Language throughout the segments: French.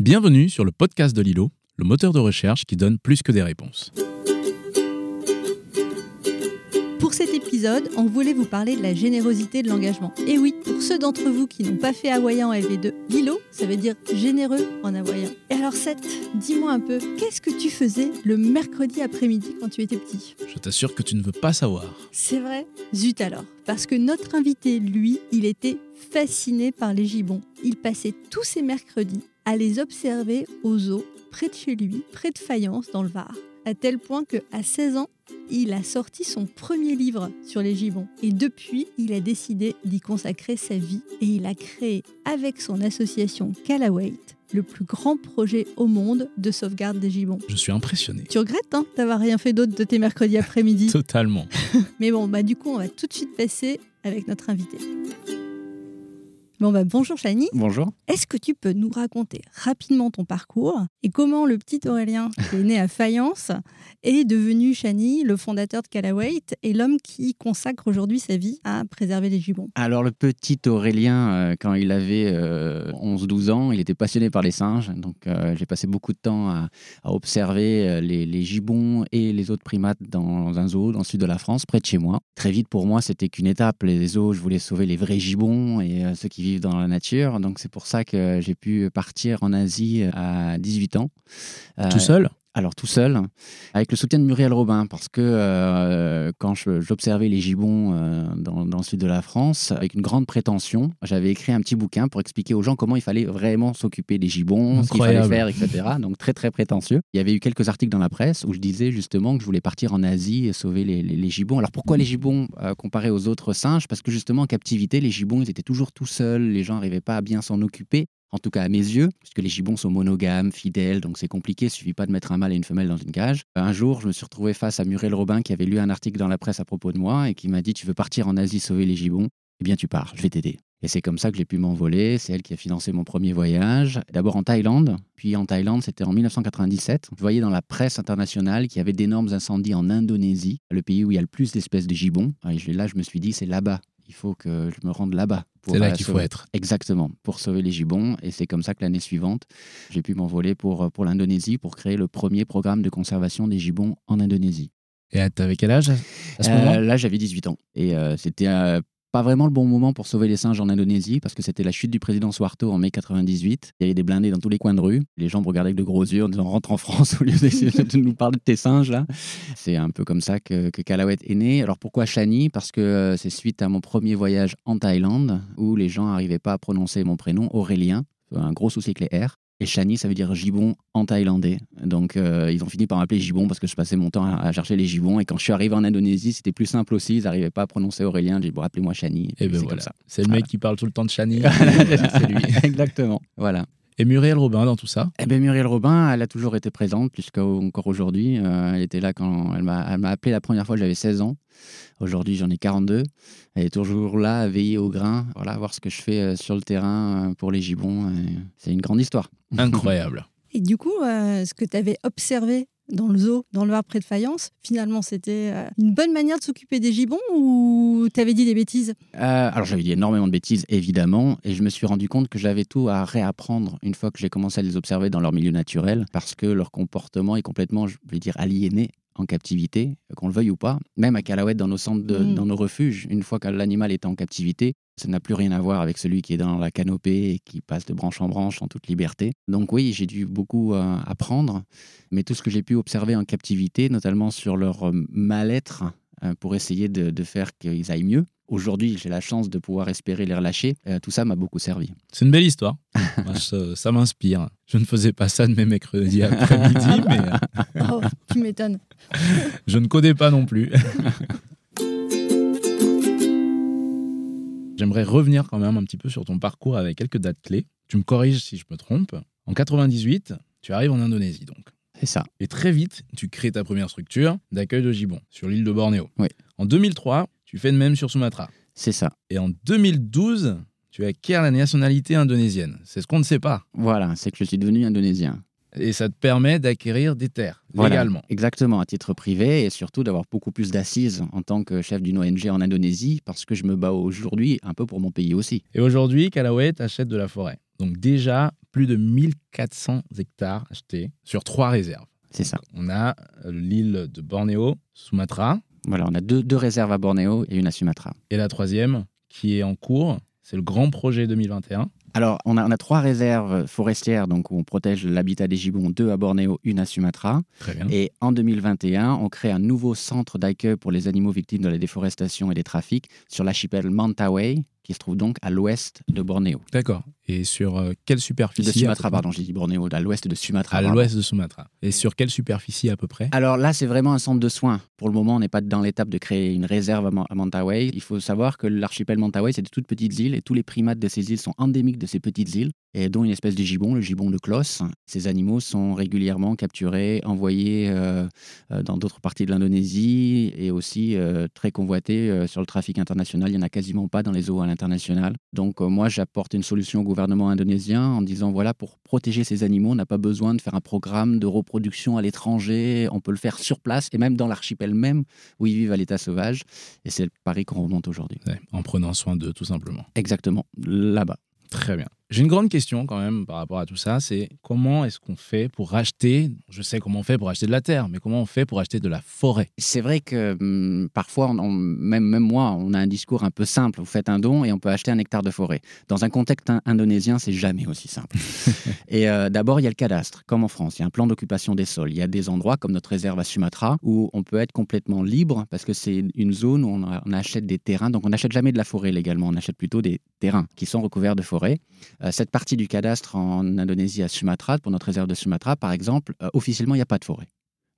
Bienvenue sur le podcast de Lilo, le moteur de recherche qui donne plus que des réponses. Pour cet épisode, on voulait vous parler de la générosité de l'engagement. Et oui, pour ceux d'entre vous qui n'ont pas fait hawaïen en LV2, Lilo, ça veut dire généreux en hawaïen. Et alors Seth, dis-moi un peu, qu'est-ce que tu faisais le mercredi après-midi quand tu étais petit? Je t'assure que tu ne veux pas savoir. C'est vrai? Zut alors, parce que notre invité, lui, il était fasciné par les gibbons. Il passait tous ses mercredis à les observer aux zoo, près de chez lui, près de Fayence, dans le Var. À tel point que, à 16 ans, il a sorti son premier livre sur les gibbons. Et depuis, il a décidé d'y consacrer sa vie et il a créé, avec son association Calawait, le plus grand projet au monde de sauvegarde des gibbons. Je suis impressionné. Tu regrettes hein, d'avoir rien fait d'autre de tes mercredis après-midi Totalement. Mais bon, bah du coup, on va tout de suite passer avec notre invité. Bon bah bonjour Chani. Bonjour. Est-ce que tu peux nous raconter rapidement ton parcours et comment le petit Aurélien, qui est né à Fayence, est devenu Chani, le fondateur de Calawait et l'homme qui consacre aujourd'hui sa vie à préserver les gibbons? Alors le petit Aurélien, euh, quand il avait 11-12 ans, il était passionné par les singes. Donc euh, j'ai passé beaucoup de temps à, à observer euh, les, les gibbons et les autres primates dans un zoo dans le sud de la France, près de chez moi. Très vite pour moi, c'était qu'une étape. Les zoos, je voulais sauver les vrais gibbons et euh, ceux qui dans la nature. Donc c'est pour ça que j'ai pu partir en Asie à 18 ans. Tout seul? Alors tout seul, avec le soutien de Muriel Robin, parce que euh, quand j'observais les gibbons euh, dans, dans le sud de la France, avec une grande prétention, j'avais écrit un petit bouquin pour expliquer aux gens comment il fallait vraiment s'occuper des gibbons, ce qu'il fallait faire, etc. Donc très très prétentieux. Il y avait eu quelques articles dans la presse où je disais justement que je voulais partir en Asie et sauver les, les- les gibbons. Alors pourquoi les gibbons euh, comparés aux autres singes? Parce que justement en captivité, les gibbons, ils étaient toujours tout seuls, les gens n'arrivaient pas à bien s'en occuper. En tout cas à mes yeux, puisque les gibbons sont monogames, fidèles, donc c'est compliqué, il suffit pas de mettre un mâle et une femelle dans une cage. Un jour, je me suis retrouvé face à Muriel Robin qui avait lu un article dans la presse à propos de moi et qui m'a dit Tu veux partir en Asie sauver les gibbons? Eh bien, tu pars, je vais t'aider. Et c'est comme ça que j'ai pu m'envoler. C'est elle qui a financé mon premier voyage. D'abord en Thaïlande, puis en Thaïlande, c'était en 1997. Je voyais dans la presse internationale qu'il y avait d'énormes incendies en Indonésie, le pays où il y a le plus d'espèces de gibbons. Et là, je me suis dit C'est là-bas. Il faut que je me rende là-bas. C'est là euh, qu'il faut être. Exactement, pour sauver les gibbons. Et c'est comme ça que l'année suivante, j'ai pu m'envoler pour, pour l'Indonésie pour créer le premier programme de conservation des gibbons en Indonésie. Et t'avais quel âge à ce Euh, moment? là, j'avais 18 ans. Et euh, c'était euh, pas vraiment le bon moment pour sauver les singes en Indonésie parce que c'était la chute du président Suharto en mai 98. Il y avait des blindés dans tous les coins de rue. Les gens me regardaient avec de gros yeux en disant rentre en France au lieu de nous parler de tes singes là. C'est un peu comme ça que, que Calawet est né. Alors pourquoi Shani? Parce que euh, c'est suite à mon premier voyage en Thaïlande où les gens n'arrivaient pas à prononcer mon prénom Aurélien. Un gros souci avec les R. Et Shani, ça veut dire gibbon en thaïlandais. Donc, euh, ils ont fini par m'appeler Gibbon parce que je passais mon temps à, à chercher les gibbons. Et quand je suis arrivé en Indonésie, c'était plus simple aussi. Ils n'arrivaient pas à prononcer Aurélien. J'ai dit, bon, appelez-moi Shani. Et puis ben c'est voilà. C'est le mec qui parle tout le temps de c'est c'est lui. Exactement. Voilà. Et Muriel Robin dans tout ça Eh ben, Muriel Robin, elle a toujours été présente jusqu'à encore aujourd'hui. Euh, elle était là quand elle m'a elle m'a appelé la première fois, j'avais 16 ans. Aujourd'hui, j'en ai 42. Elle est toujours là à veiller au grain, voilà, à voir ce que je fais euh, sur le terrain euh, pour les gibbons. C'est une grande histoire. Incroyable. Et du coup, euh, ce que tu avais observé dans le zoo, dans le Var près de Fayence, finalement, c'était euh, une bonne manière de s'occuper des gibbons ou t'avais dit des bêtises? Euh, alors j'avais dit énormément de bêtises, évidemment, et je me suis rendu compte que j'avais tout à réapprendre une fois que j'ai commencé à les observer dans leur milieu naturel, parce que leur comportement est complètement, je vais dire, aliéné en captivité, qu'on le veuille ou pas. Même à Calawet, dans nos centres, de- Mm. dans nos refuges, une fois que l'animal est en captivité, ça n'a plus rien à voir avec celui qui est dans la canopée et qui passe de branche en branche en toute liberté. Donc oui, j'ai dû beaucoup euh, apprendre, mais tout ce que j'ai pu observer en captivité, notamment sur leur euh, mal-être, euh, pour essayer de, de faire qu'ils aillent mieux. Aujourd'hui, j'ai la chance de pouvoir espérer les relâcher. Euh, tout ça m'a beaucoup servi. C'est une belle histoire. Moi, ça ça m'inspire. Je ne faisais pas ça de mes mercredis après-midi, mais Oh, tu m'étonnes. je ne codais pas non plus. J'aimerais revenir quand même un petit peu sur ton parcours avec quelques dates clés. Tu me corriges si je me trompe. En 98, tu arrives en Indonésie donc. C'est ça. Et très vite, tu crées ta première structure d'accueil de gibbons sur l'île de Bornéo. Oui. En 2003, tu fais de même sur Sumatra. C'est ça. Et en 2012, tu acquiers la nationalité indonésienne. C'est ce qu'on ne sait pas. Voilà, c'est que je suis devenu indonésien. Et ça te permet d'acquérir des terres Voilà. légalement. Exactement, à titre privé et surtout d'avoir beaucoup plus d'assises en tant que chef d'une ONG en Indonésie parce que je me bats aujourd'hui un peu pour mon pays aussi. Et aujourd'hui, Calaway t'achète de la forêt. Donc déjà, plus de 1400 hectares achetés sur trois réserves. C'est ça. On a l'île de Bornéo, Sumatra, Voilà, on a deux, deux réserves à Bornéo et une à Sumatra. et la troisième qui est en cours. C'est le grand projet 2021. Alors, on a, on a trois réserves forestières, donc où on protège l'habitat des gibbons, deux à Bornéo, une à Sumatra. Très bien. Et en 2021, on crée un nouveau centre d'accueil pour les animaux victimes de la déforestation et des trafics sur l'archipel Mentawai, qui se trouve donc à l'ouest de Bornéo. D'accord. Et sur euh, quelle superficie De Sumatra, pardon, j'ai dit Bornéo, à l'ouest de Sumatra. À l'ouest de Sumatra. Et sur quelle superficie à peu près Alors là, c'est vraiment un centre de soins. Pour le moment, on n'est pas dans l'étape de créer une réserve à Mentawai. Il faut savoir que l'archipel Mentawai, c'est de toutes petites îles et tous les primates de ces îles sont endémiques de ces petites îles, et dont une espèce de gibbon, le gibbon de Kloss. Ces animaux sont régulièrement capturés, envoyés euh, euh, dans d'autres parties de l'Indonésie et aussi euh, très convoités euh, sur le trafic international. Il n'y en a quasiment pas dans les eaux à l'international. Donc moi, j'apporte une solution au gouvernement indonésien en disant, voilà, pour protéger ces animaux, on n'a pas besoin de faire un programme de reproduction à l'étranger, on peut le faire sur place et même dans l'archipel même où ils vivent à l'état sauvage. Et c'est le pari qu'on remonte aujourd'hui. Ouais, En prenant soin d'eux, tout simplement. Exactement, là-bas. Très bien. J'ai une grande question quand même par rapport à tout ça, c'est comment est-ce qu'on fait pour racheter, je sais comment on fait pour acheter de la terre, mais comment on fait pour acheter de la forêt? C'est vrai que hum, parfois, on- on- même, même moi, on a un discours un peu simple. Vous faites un don et on peut acheter un hectare de forêt. Dans un contexte in- indonésien, c'est jamais aussi simple. et euh, d'abord, il y a le cadastre, comme en France. Il y a un plan d'occupation des sols. Il y a des endroits, comme notre réserve à Sumatra, où on peut être complètement libre parce que c'est une zone où on, a- on achète des terrains. Donc, on n'achète jamais de la forêt légalement. On achète plutôt des terrains qui sont recouverts de forêt. Euh, cette partie du cadastre en Indonésie à Sumatra, pour notre réserve de Sumatra, par exemple, euh, officiellement, il n'y a pas de forêt.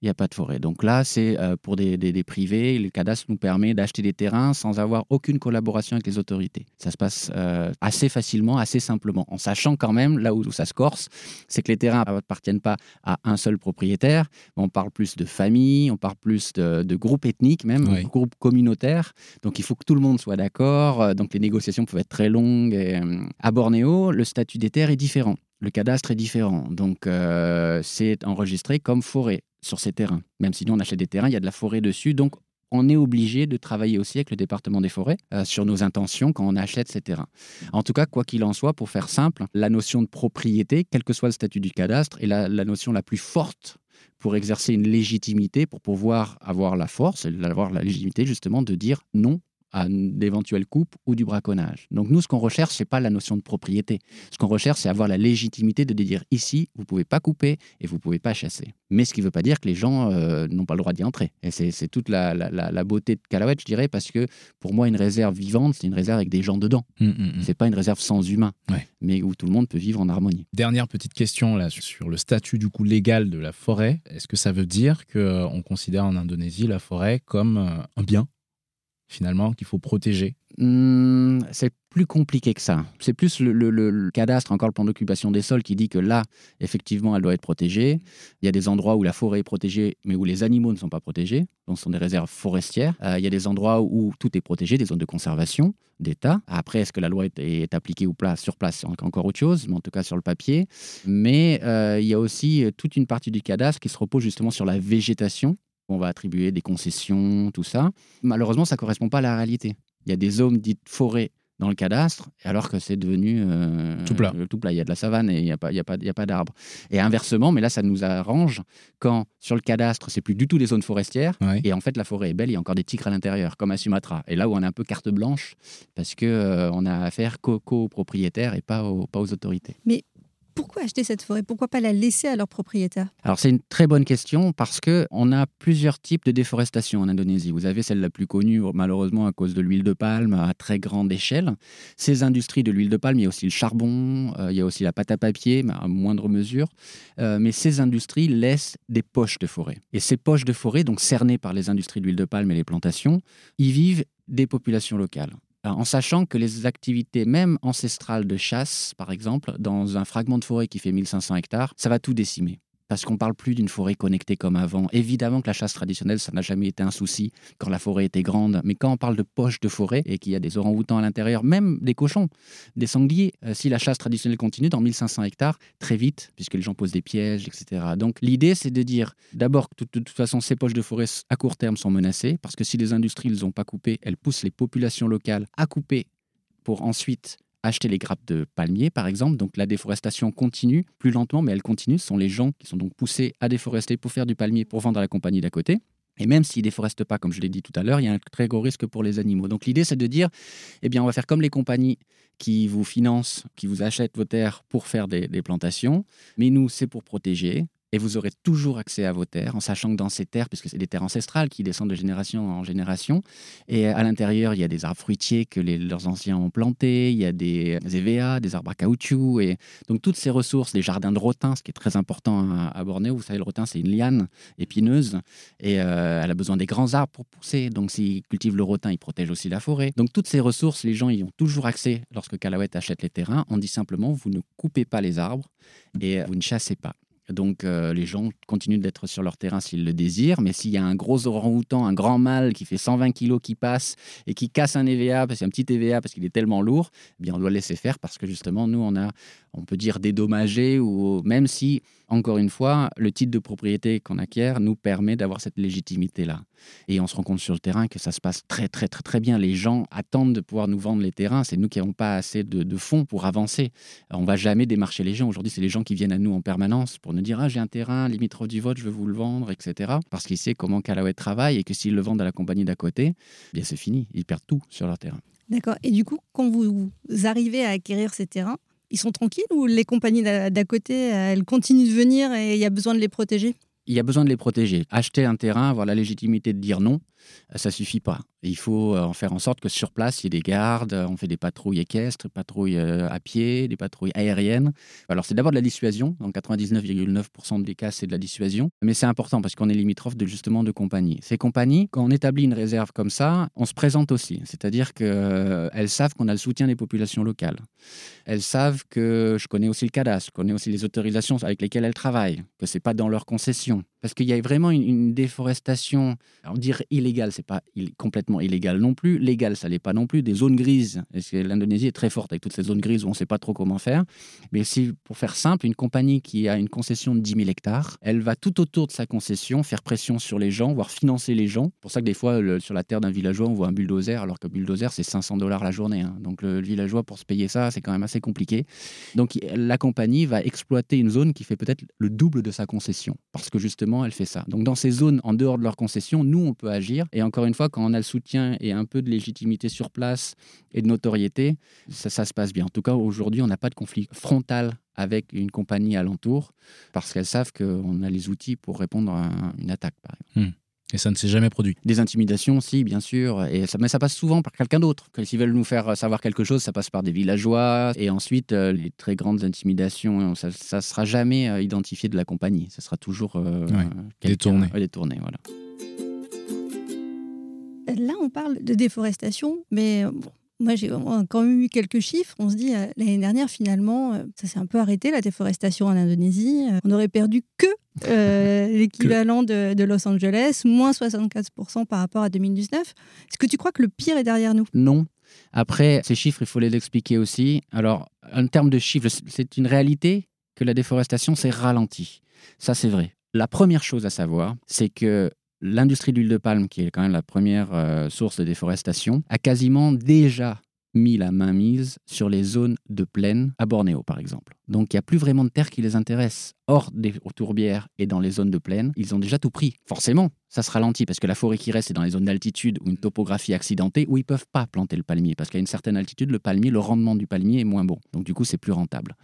Il n'y a pas de forêt. Donc là, c'est euh, pour des, des- des privés. Le cadastre nous permet d'acheter des terrains sans avoir aucune collaboration avec les autorités. Ça se passe euh, assez facilement, assez simplement, en sachant quand même, là où, où ça se corse, c'est que les terrains n'appartiennent pas à un seul propriétaire. On parle plus de famille, on parle plus de, de groupes ethniques, même, Oui. groupes communautaires. Donc il faut que tout le monde soit d'accord. Euh, Donc les négociations peuvent être très longues. Et, à Bornéo, le statut des terres est différent. Le cadastre est différent. Donc euh, c'est enregistré comme forêt sur ces terrains. Même si nous, on achète des terrains, il y a de la forêt dessus. Donc on est obligé de travailler aussi avec le département des forêts euh, sur nos intentions quand on achète ces terrains. En tout cas, quoi qu'il en soit, pour faire simple, la notion de propriété, quel que soit le statut du cadastre, est la, la notion la plus forte pour exercer une légitimité, pour pouvoir avoir la force, avoir la légitimité justement de dire non à d'éventuelles coupes ou du braconnage. Donc nous, ce qu'on recherche, c'est pas la notion de propriété. Ce qu'on recherche, c'est avoir la légitimité de dire ici, vous pouvez pas couper et vous pouvez pas chasser. Mais ce qui ne veut pas dire que les gens euh, n'ont pas le droit d'y entrer. Et c'est toute la, la- la- beauté de Calaouette, je dirais, parce que pour moi, une réserve vivante, c'est une réserve avec des gens dedans. Hum, hum, hum. C'est pas une réserve sans humains, Ouais. mais où tout le monde peut vivre en harmonie. Dernière petite question là sur le statut du coup légal de la forêt. Est-ce que ça veut dire qu'on considère en Indonésie la forêt comme euh, un bien? Finalement qu'il faut protéger Hmm, c'est plus compliqué que ça. C'est plus le, cadastre, encore le plan d'occupation des sols, qui dit que là, effectivement, elle doit être protégée. Il y a des endroits où la forêt est protégée, mais où les animaux ne sont pas protégés. Donc, ce sont des réserves forestières. Euh, il y a des endroits où tout est protégé, des zones de conservation d'État. Après, est-ce que la loi est, appliquée ou sur place C'est encore autre chose, mais en tout cas sur le papier. Mais euh, il y a aussi euh, toute une partie du cadastre qui se repose justement sur la végétation. On va attribuer des concessions, tout ça. Malheureusement, ça ne correspond pas à la réalité. Il y a des zones dites forêts dans le cadastre, alors que c'est devenu euh, Tout plat. euh, tout plat. Il y a de la savane et il n'y a pas, il y a pas, il y a pas d'arbres. Et inversement, mais là, ça nous arrange quand sur le cadastre, c'est plus du tout des zones forestières. Ouais. Et en fait, la forêt est belle, il y a encore des tigres à l'intérieur, comme à Sumatra. Et là où on a un peu carte blanche, parce que euh, on a affaire qu'aux copropriétaires et pas aux, pas aux autorités. Pourquoi acheter cette forêt? Pourquoi pas la laisser à leur propriétaire Alors c'est une très bonne question parce que on a plusieurs types de déforestation en Indonésie. Vous avez celle la plus connue malheureusement à cause de l'huile de palme à très grande échelle. Ces industries de l'huile de palme, il y a aussi le charbon, euh, il y a aussi la pâte à papier, à moindre mesure. Euh, mais ces industries laissent des poches de forêt. Et ces poches de forêt, donc cernées par les industries de l'huile de palme et les plantations, y vivent des populations locales. Alors, En sachant que les activités même ancestrales de chasse, par exemple, dans un fragment de forêt qui fait 1500 hectares, ça va tout décimer. Parce qu'on parle plus d'une forêt connectée comme avant. Évidemment que la chasse traditionnelle, ça n'a jamais été un souci quand la forêt était grande. Mais quand on parle de poches de forêt et qu'il y a des orang-outans à l'intérieur, même des cochons, des sangliers, euh, si la chasse traditionnelle continue dans 1500 hectares, très vite, puisque les gens posent des pièges, etc. Donc l'idée, c'est de dire d'abord que de toute façon, ces poches de forêt à court terme sont menacées, parce que si les industries ne les ont pas coupées, elles poussent les populations locales à couper pour ensuite acheter les grappes de palmiers, par exemple. Donc la déforestation continue, plus lentement, mais elle continue. Ce sont les gens qui sont donc poussés à déforester pour faire du palmier, pour vendre à la compagnie d'à côté. Et même s'ils ne déforestent pas, comme je l'ai dit tout à l'heure, il y a un très gros risque pour les animaux. Donc l'idée, c'est de dire, eh bien, on va faire comme les compagnies qui vous financent, qui vous achètent vos terres pour faire des, des plantations. Mais nous, c'est pour protéger et vous aurez toujours accès à vos terres, en sachant que dans ces terres, puisque c'est des terres ancestrales qui descendent de génération en génération, et à l'intérieur, il y a des arbres fruitiers que les, leurs anciens ont plantés, il y a des EVA, des arbres à caoutchouc, et donc toutes ces ressources, des jardins de rotin, ce qui est très important à, Bornéo, vous savez, le rotin, c'est une liane épineuse, et euh, elle a besoin des grands arbres pour pousser, donc s'ils cultivent le rotin, ils protègent aussi la forêt. Donc toutes ces ressources, les gens y ont toujours accès lorsque Calaouette achète les terrains, on dit simplement, vous ne coupez pas les arbres, et vous ne chassez pas. Donc euh, les gens continuent d'être sur leur terrain s'ils le désirent, mais s'il y a un gros orang-outan, un grand mâle qui fait 120 kilos qui passe et qui casse un EVA, parce un petit EVA parce qu'il est tellement lourd, eh bien on doit laisser faire parce que justement nous on a, on peut dire dédommagé ou même si encore une fois le titre de propriété qu'on acquiert nous permet d'avoir cette légitimité là. Et on se rend compte sur le terrain que ça se passe très très très très bien. Les gens attendent de pouvoir nous vendre les terrains. C'est nous qui n'avons pas assez de, fonds pour avancer. On va jamais démarcher les gens. Aujourd'hui, c'est les gens qui viennent à nous en permanence pour nous dire ah j'ai un terrain limitrophe du vote, je veux vous le vendre, etc. Parce qu'ils savent comment Calaouet travaille et que s'ils le vendent à la compagnie d'à côté, eh bien c'est fini. Ils perdent tout sur leur terrain. D'accord. Et du coup, quand vous arrivez à acquérir ces terrains, ils sont tranquilles ou les compagnies d'à côté, elles continuent de venir et il y a besoin de les protéger? Il y a besoin de les protéger. Acheter un terrain, avoir la légitimité de dire non, ça suffit pas. Il faut euh, en faire en sorte que sur place, il y ait des gardes, on fait des patrouilles équestres, patrouilles euh, à pied, des patrouilles aériennes. Alors c'est d'abord de la dissuasion, dans 99,9% des cas c'est de la dissuasion, mais c'est important parce qu'on est limitrophe de justement de compagnies. Ces compagnies, quand on établit une réserve comme ça, on se présente aussi, c'est-à-dire qu'elles euh, savent qu'on a le soutien des populations locales. Elles savent que je connais aussi le cadastre, je connais aussi les autorisations avec lesquelles elles travaillent, que c'est pas dans leur concession. Parce qu'il y a vraiment une, déforestation, on dire illégale, c'est pas complètement illégal non plus. Légal, ça l'est pas non plus. Des zones grises, l'Indonésie est très forte avec toutes ces zones grises où on ne sait pas trop comment faire. Mais si, pour faire simple, une compagnie qui a une concession de 10 000 hectares, elle va tout autour de sa concession faire pression sur les gens, voire financer les gens. C'est pour ça que des fois, sur la terre d'un villageois, on voit un bulldozer, alors que bulldozer, c'est 500 dollars la journée. Hein. Donc le villageois, pour se payer ça, c'est quand même assez compliqué. Donc la compagnie va exploiter une zone qui fait peut-être le double de sa concession. Parce que justement, elle fait ça. Donc dans ces zones en dehors de leur concession, nous, on peut agir. Et encore une fois, quand on a le soutien et un peu de légitimité sur place et de notoriété, ça, se passe bien. En tout cas, aujourd'hui, on n'a pas de conflit frontal avec une compagnie alentour parce qu'elles savent qu'on a les outils pour répondre à une attaque, par exemple. Hmm. Et ça ne s'est jamais produit. Des intimidations, si, bien sûr. Et ça, mais ça passe souvent par quelqu'un d'autre. S'ils veulent nous faire savoir quelque chose, ça passe par des villageois. Et ensuite, euh, les très grandes intimidations, ça ne sera jamais euh, identifié de la compagnie. Ça sera toujours euh, détourné. détourné voilà. Là, on parle de déforestation, mais moi, j'ai quand même eu quelques chiffres. On se dit, l'année dernière, finalement, ça s'est un peu arrêté, la déforestation en Indonésie. On aurait perdu que euh, l'équivalent de, Los Angeles, moins 64% par rapport à 2019. Est-ce que tu crois que le pire est derrière nous? Non. Après, ces chiffres, il faut les expliquer aussi. Alors, en termes de chiffres, c'est une réalité que la déforestation s'est ralentie. Ça, c'est vrai. La première chose à savoir, c'est que l'industrie de l'huile de palme, qui est quand même la première euh, source de déforestation, a quasiment déjà mis la main mise sur les zones de plaine à Bornéo, par exemple. Donc il n'y a plus vraiment de terre qui les intéresse. Hors des tourbières et dans les zones de plaine, ils ont déjà tout pris. Forcément, ça se ralentit parce que la forêt qui reste, c'est dans les zones d'altitude ou une topographie accidentée où ils peuvent pas planter le palmier parce qu'à une certaine altitude, le palmier, le rendement du palmier est moins bon. Donc du coup, c'est plus rentable.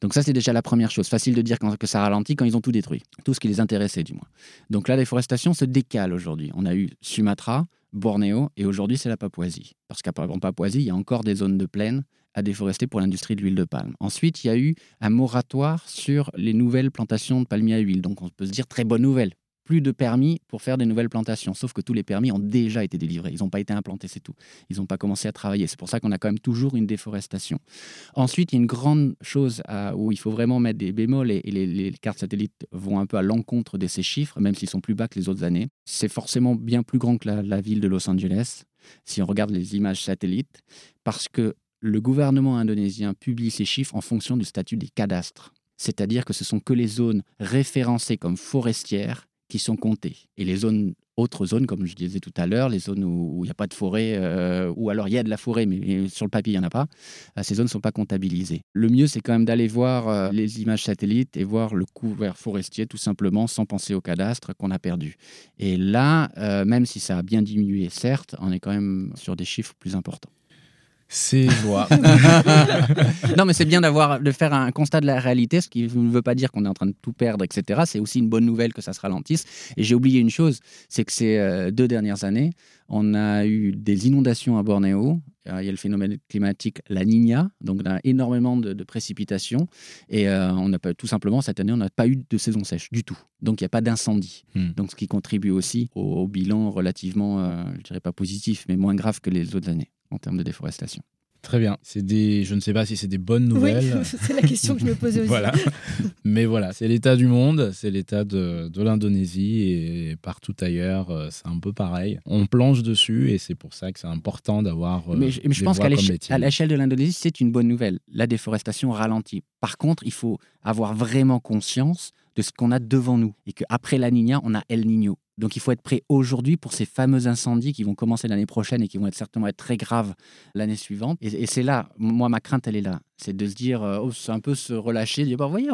Donc ça, c'est déjà la première chose. Facile de dire que ça ralentit quand ils ont tout détruit. Tout ce qui les intéressait, du moins. Donc la déforestation se décale aujourd'hui. On a eu Sumatra, Bornéo, et aujourd'hui c'est la Papouasie. Parce qu'en Papouasie, il y a encore des zones de plaine à déforester pour l'industrie de l'huile de palme. Ensuite, il y a eu un moratoire sur les nouvelles plantations de palmiers à huile. Donc on peut se dire très bonne nouvelle plus de permis pour faire des nouvelles plantations. Sauf que tous les permis ont déjà été délivrés. Ils n'ont pas été implantés, c'est tout. Ils n'ont pas commencé à travailler. C'est pour ça qu'on a quand même toujours une déforestation. Ensuite, il y a une grande chose où il faut vraiment mettre des bémols et, les, cartes satellites vont un peu à l'encontre de ces chiffres, même s'ils sont plus bas que les autres années. C'est forcément bien plus grand que la ville de Los Angeles, si on regarde les images satellites, parce que le gouvernement indonésien publie ces chiffres en fonction du statut des cadastres. C'est-à-dire que ce sont que les zones référencées comme forestières qui sont comptées. Et les zones Autres zones, comme je disais tout à l'heure, les zones où il n'y a pas de forêt, euh, ou alors il y a de la forêt, mais sur le papier, il n'y en a pas, euh, ces zones ne sont pas comptabilisées. Le mieux, c'est quand même d'aller voir euh, les images satellites et voir le couvert forestier, tout simplement, sans penser au cadastre qu'on a perdu. Et là, même si ça a bien diminué, certes, on est quand même sur des chiffres plus importants. C'est joie. non, mais c'est bien d'avoir de faire un constat de la réalité, ce qui ne veut pas dire qu'on est en train de tout perdre, etc. C'est aussi une bonne nouvelle que ça se ralentisse. Et j'ai oublié une chose, c'est que ces euh, deux dernières années, on a eu des inondations à Bornéo. Euh, il y a le phénomène climatique La Niña, donc on a énormément de, précipitations. Et euh, on n'a pas tout simplement cette année, on n'a pas eu de saison sèche du tout. Donc il n'y a pas d'incendie. Hmm. Donc ce qui contribue aussi au, bilan relativement, je dirais pas positif, mais moins grave que les autres années en termes de déforestation. Très bien. C'est des, je ne sais pas si c'est des bonnes nouvelles. Oui, c'est la question que je me posais aussi. voilà. Mais voilà, c'est l'état du monde, c'est l'état de, de l'Indonésie et partout ailleurs, euh, c'est un peu pareil. On planche dessus et c'est pour ça que c'est important d'avoir. Euh, mais, je, mais je pense qu'à l'échelle de l'Indonésie, c'est une bonne nouvelle. La déforestation ralentit. Par contre, il faut avoir vraiment conscience de ce qu'on a devant nous et qu'après la Niña, on a El Niño. Donc il faut être prêt aujourd'hui pour ces fameux incendies qui vont commencer l'année prochaine et qui vont être certainement être très graves l'année suivante. Et, c'est là, moi ma crainte elle est là, c'est de se dire, euh, oh, c'est un peu se relâcher, de dire bah voyez,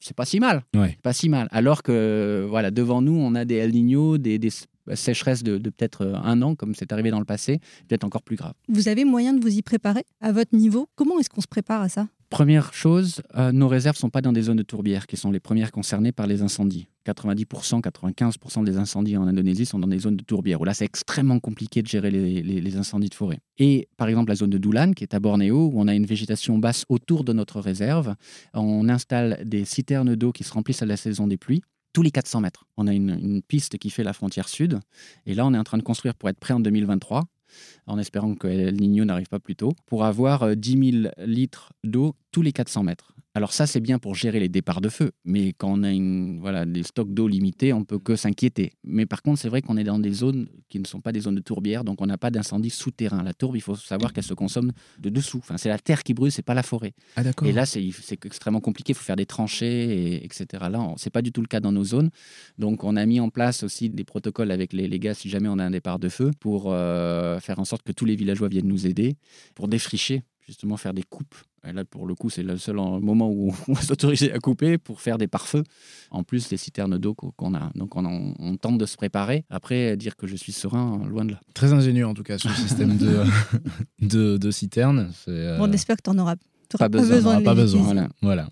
c'est pas si mal, pas si mal. Alors que voilà devant nous on a des El Niño, des, sécheresses de, de peut-être euh, un an comme c'est arrivé dans le passé, peut-être encore plus grave. Vous avez moyen de vous y préparer à votre niveau? Comment est-ce qu'on se prépare à ça? Première chose, euh, nos réserves ne sont pas dans des zones de tourbières qui sont les premières concernées par les incendies. 90%, 95% des incendies en Indonésie sont dans des zones de tourbières, où là c'est extrêmement compliqué de gérer les, incendies de forêt. Et par exemple la zone de Doulan, qui est à Bornéo, où on a une végétation basse autour de notre réserve, on installe des citernes d'eau qui se remplissent à la saison des pluies tous les 400 mètres. On a une, une, piste qui fait la frontière sud. Et là, on est en train de construire pour être prêt en 2023 en espérant que El n'arrive pas plus tôt, pour avoir 10 euh, 000 litres d'eau tous les 400 mètres. Alors ça, c'est bien pour gérer les départs de feu, mais quand on a une, voilà, des stocks d'eau limités, on peut que s'inquiéter. Mais par contre, c'est vrai qu'on est dans des zones qui ne sont pas des zones de tourbière, donc on n'a pas d'incendie souterrain. La tourbe, il faut savoir qu'elle se consomme de dessous. Enfin, c'est la terre qui brûle, c'est pas la forêt. Ah, et là, c'est extrêmement compliqué. Il faut faire des tranchées, et, etc. Là, c'est pas du tout le cas dans nos zones. Donc, on a mis en place aussi des protocoles avec les, les gars si jamais on a un départ de feu pour euh, faire en sorte que tous les villageois viennent nous aider pour défricher justement faire des coupes. Et là, pour le coup, c'est le seul moment où on va s'autoriser à couper pour faire des pare-feux. En plus, les citernes d'eau qu'on a. Donc, on, tente de se préparer. Après, dire que je suis serein, loin de là. Très ingénieux, en tout cas, ce système de, de, de citernes. Euh, on espère que tu n'en auras pas, besoin. Pas besoin. Voilà.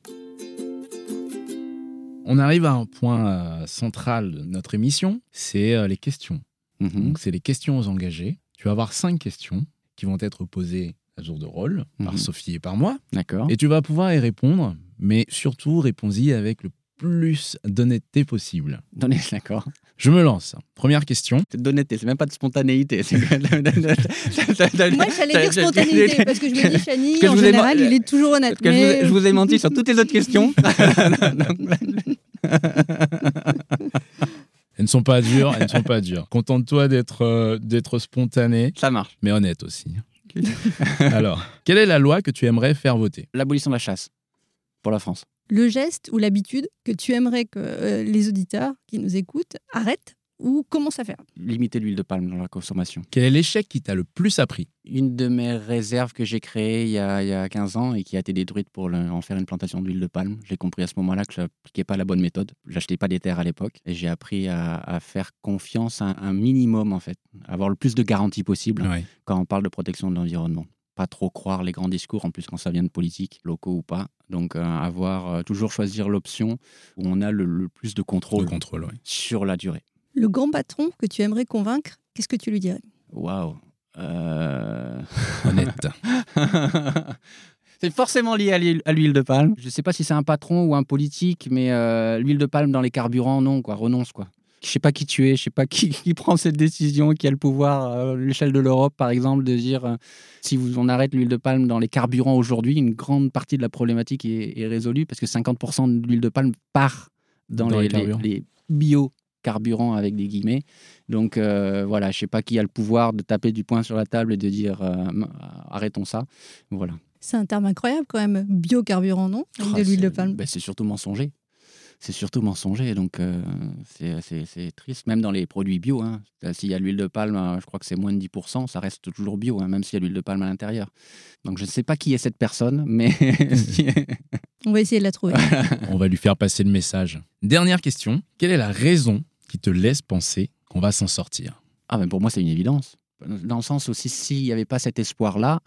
On arrive à un point euh, central de notre émission, c'est euh, les questions. Mhm. Donc, c'est les questions aux engagés. Tu vas avoir cinq questions qui vont être posées à jour de rôle par mhm. Sophie et par moi. D'accord. Et tu vas pouvoir y répondre, mais surtout réponds-y avec le plus d'honnêteté possible. d'accord. Je me lance. Première question. C'est d'honnêteté, c'est même pas de spontanéité. Moi, j'allais dire spontanéité, parce que je me dis, Chani, en général, il est toujours honnête. je, vous ai, menti sur toutes les autres questions. Elles ne sont pas dures, elles ne sont pas dures. Contente-toi d'être euh, d'être spontané. Ça marche. Mais honnête aussi. Alors, quelle est la loi que tu aimerais faire voter? L'abolition de la chasse pour la France. Le geste ou l'habitude que tu aimerais que euh, les auditeurs qui nous écoutent arrêtent? Ou commencent à faire Limiter l'huile de palme dans la consommation. Quel est l'échec qui t'a le plus appris Une de mes réserves que j'ai créées il y, a, 15 ans et qui a été détruite pour en faire une plantation d'huile de palme. J'ai compris à ce moment-là que je n'appliquais pas la bonne méthode. J'achetais pas des terres à l'époque et j'ai appris à, faire confiance à un minimum en fait, avoir le plus de garanties possible quand on parle de protection de l'environnement pas trop croire les grands discours, en plus quand ça vient de politique, locaux ou pas. Donc euh, avoir euh, toujours choisir l'option où on a le, plus de contrôle, contrôle sur la durée. Le grand patron que tu aimerais convaincre, qu'est-ce que tu lui dirais? Waouh euh... Honnête. c'est forcément lié à l'huile de palme. Je ne sais pas si c'est un patron ou un politique, mais euh, l'huile de palme dans les carburants, non, quoi, renonce, quoi. Je sais pas qui tu es, je sais pas qui, prend cette décision, qui a le pouvoir à l'échelle de l'Europe, par exemple, de dire euh, si vous, on arrête l'huile de palme dans les carburants aujourd'hui, une grande partie de la problématique est, résolue parce que 50% de l'huile de palme part dans, les, les bio carburant avec des guillemets. Donc euh, voilà, je sais pas qui a le pouvoir de taper du poing sur la table et de dire euh, arrêtons ça. Voilà. C'est un terme incroyable quand même, biocarburant, non? De ah, l'huile de palme. Ben, c'est surtout mensonger. c'est surtout mensonger. Donc, euh, c'est triste. Même dans les produits bio, hein. s'il y a l'huile de palme, je crois que c'est moins de 10%, ça reste toujours bio, hein, même s'il y a l'huile de palme à l'intérieur. Donc, je ne sais pas qui est cette personne, mais. On va essayer de la trouver. On va lui faire passer le message. Dernière question. Quelle est la raison qui te laisse penser qu'on va s'en sortir Ah, mais pour moi, c'est une évidence. Dans le sens aussi, s'il n'y avait pas cet espoir-là,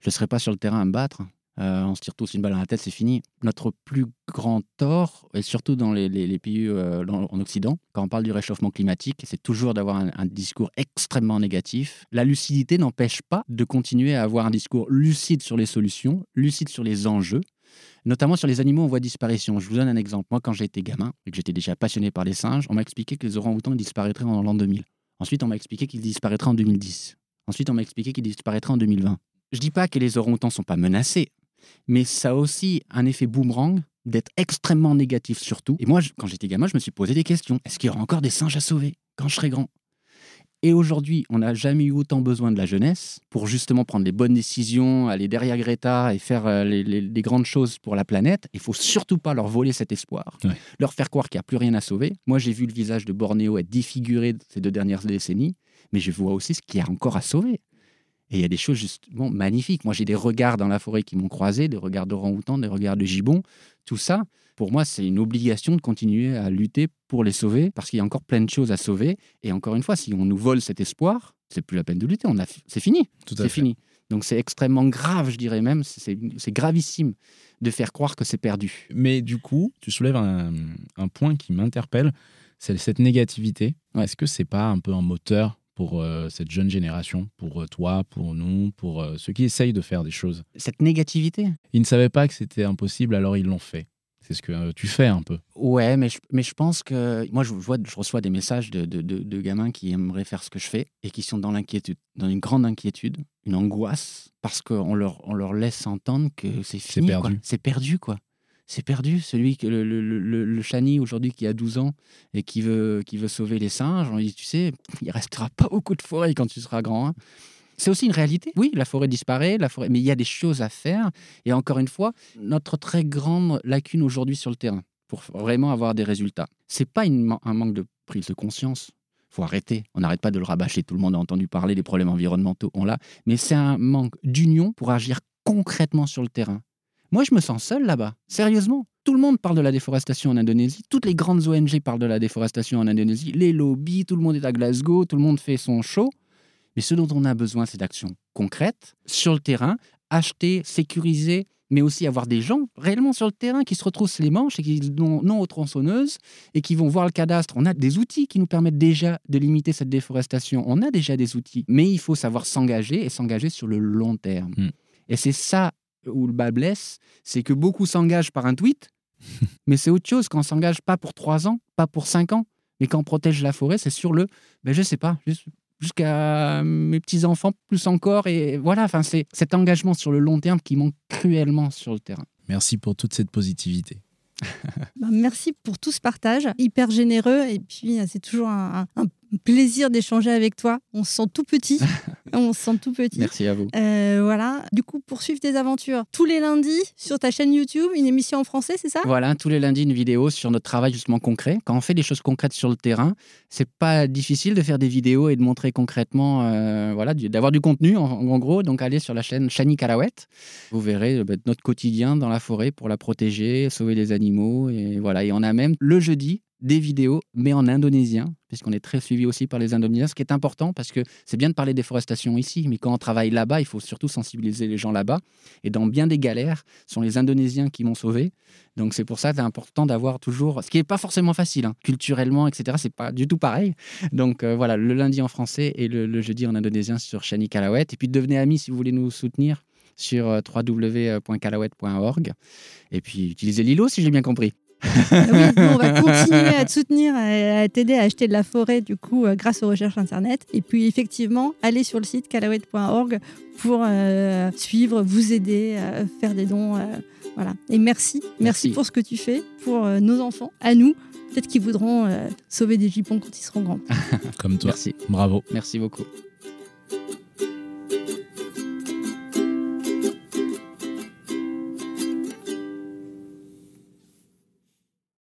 je ne serais pas sur le terrain à me battre. Euh, on se tire tous une balle dans la tête, c'est fini. Notre plus grand tort, et surtout dans les, pays euh, en Occident, quand on parle du réchauffement climatique, c'est toujours d'avoir un, discours extrêmement négatif. La lucidité n'empêche pas de continuer à avoir un discours lucide sur les solutions, lucide sur les enjeux, notamment sur les animaux en voie de disparition. Je vous donne un exemple. Moi, quand j'étais gamin et que j'étais déjà passionné par les singes, on m'a expliqué que les orang-outans disparaîtraient en l'an 2000. Ensuite, on m'a expliqué qu'ils disparaîtraient en 2010. Ensuite, on m'a expliqué qu'ils disparaîtraient en 2020. Je dis pas que les orang-outans sont pas menacés mais ça a aussi un effet boomerang d'être extrêmement négatif surtout. Et moi, quand j'étais gamin, je me suis posé des questions. Est-ce qu'il y aura encore des singes à sauver quand je serai grand? Et aujourd'hui, on n'a jamais eu autant besoin de la jeunesse pour justement prendre les bonnes décisions, aller derrière Greta et faire euh, les, grandes choses pour la planète. Il faut surtout pas leur voler cet espoir, leur faire croire qu'il n'y a plus rien à sauver. Moi, j'ai vu le visage de Bornéo être défiguré ces deux dernières décennies, mais je vois aussi ce qu'il y a encore à sauver. Et il y a des choses justement magnifiques. Moi, j'ai des regards dans la forêt qui m'ont croisé, des regards d'orang-outan, des regards de gibbon. Tout ça, pour moi, c'est une obligation de continuer à lutter pour les sauver parce qu'il y a encore plein de choses à sauver. Et encore une fois, si on nous vole cet espoir, c'est plus la peine de lutter. On a, c'est fini. C'est fini. Donc c'est extrêmement grave, je dirais même. C'est, gravissime de faire croire que c'est perdu. Mais du coup, tu soulèves un, un point qui m'interpelle, c'est cette négativité. Est-ce que c'est pas un peu un moteur pour euh, cette jeune génération, pour euh, toi, pour nous, pour euh, ceux qui essayent de faire des choses? Cette négativité? Ils ne savaient pas que c'était impossible, alors ils l'ont fait. C'est ce que tu fais un peu. Ouais, mais je, mais je pense que moi, je, vois, je reçois des messages de, de, de, gamins qui aimeraient faire ce que je fais et qui sont dans l'inquiétude, dans une grande inquiétude, une angoisse, parce qu'on leur, on leur laisse entendre que c'est fini. C'est perdu. C'est perdu, quoi c'est perdu. Celui que le, le, le, Chani aujourd'hui qui a 12 ans et qui veut, qui veut sauver les singes, on dit, tu sais, il restera pas beaucoup de forêt quand tu seras grand. Hein. C'est aussi une réalité. Oui, la forêt disparaît, la forêt, mais il y a des choses à faire. Et encore une fois, notre très grande lacune aujourd'hui sur le terrain pour vraiment avoir des résultats, c'est pas un manque de prise de conscience. Faut arrêter. On n'arrête pas de le rabâcher. Tout le monde a entendu parler des problèmes environnementaux. On l'a, mais c'est un manque d'union pour agir concrètement sur le terrain. Moi, je me sens seul là-bas. Sérieusement. Tout le monde parle de la déforestation en Indonésie. Toutes les grandes ONG parlent de la déforestation en Indonésie. Les lobbies, tout le monde est à Glasgow, tout le monde fait son show. Mais ce dont on a besoin, c'est d'actions concrètes sur le terrain, acheter, sécuriser, mais aussi avoir des gens réellement sur le terrain qui se retroussent les manches et qui n'ont non aux tronçonneuses et qui vont voir le cadastre. On a des outils qui nous permettent déjà de limiter cette déforestation. On a déjà des outils, mais il faut savoir s'engager et s'engager sur le long terme. Hmm. Et c'est ça où le bas blesse, c'est que beaucoup s'engagent par un tweet, mais c'est autre chose quand on s'engage pas pour trois ans, pas pour cinq ans, mais quand on protège la forêt, c'est sur le, ben je sais pas, jusqu'à mes petits enfants plus encore, et voilà, enfin c'est cet engagement sur le long terme qui manque cruellement sur le terrain. Merci pour toute cette positivité. Bah, merci pour tout ce partage, hyper généreux. Et puis, c'est toujours un, plaisir d'échanger avec toi. On se sent tout petit. On se sent tout petit. Merci à vous. Euh, voilà. Du coup, poursuivre tes aventures tous les lundis sur ta chaîne YouTube, une émission en français, c'est ça? Voilà, tous les lundis, une vidéo sur notre travail justement concret. Quand on fait des choses concrètes sur le terrain, c'est pas difficile de faire des vidéos et de montrer concrètement, euh, voilà, d'avoir du contenu en, gros. Donc, allez sur la chaîne Shani Karawet. Vous verrez euh, bah, notre quotidien dans la forêt pour la protéger, sauver les animaux. Et voilà. Et on a même le jeudi des vidéos, mais en indonésien, puisqu'on est très suivi aussi par les Indonésiens, ce qui est important parce que c'est bien de parler déforestation ici, mais quand on travaille là-bas, il faut surtout sensibiliser les gens là-bas. Et dans bien des galères, ce sont les Indonésiens qui m'ont sauvé. Donc c'est pour ça que c'est important d'avoir toujours, ce qui n'est pas forcément facile, hein. culturellement, etc. C'est pas du tout pareil. Donc euh, voilà, le lundi en français et le, jeudi en indonésien sur Shani Kalawet. Et puis devenez amis si vous voulez nous soutenir sur euh, www.kalawet.org. Et puis utilisez Lilo si j'ai bien compris. Ah oui, on va continuer à te soutenir, à, t'aider à acheter de la forêt, du coup, euh, grâce aux recherches Internet. Et puis, effectivement, allez sur le site calawet.org pour euh, suivre, vous aider, euh, faire des dons. voilà. Et merci, merci, pour ce que tu fais pour nos enfants, à nous. Peut-être qu'ils voudront sauver des jupons quand ils seront grands. Comme toi. Merci. Bravo. Merci beaucoup.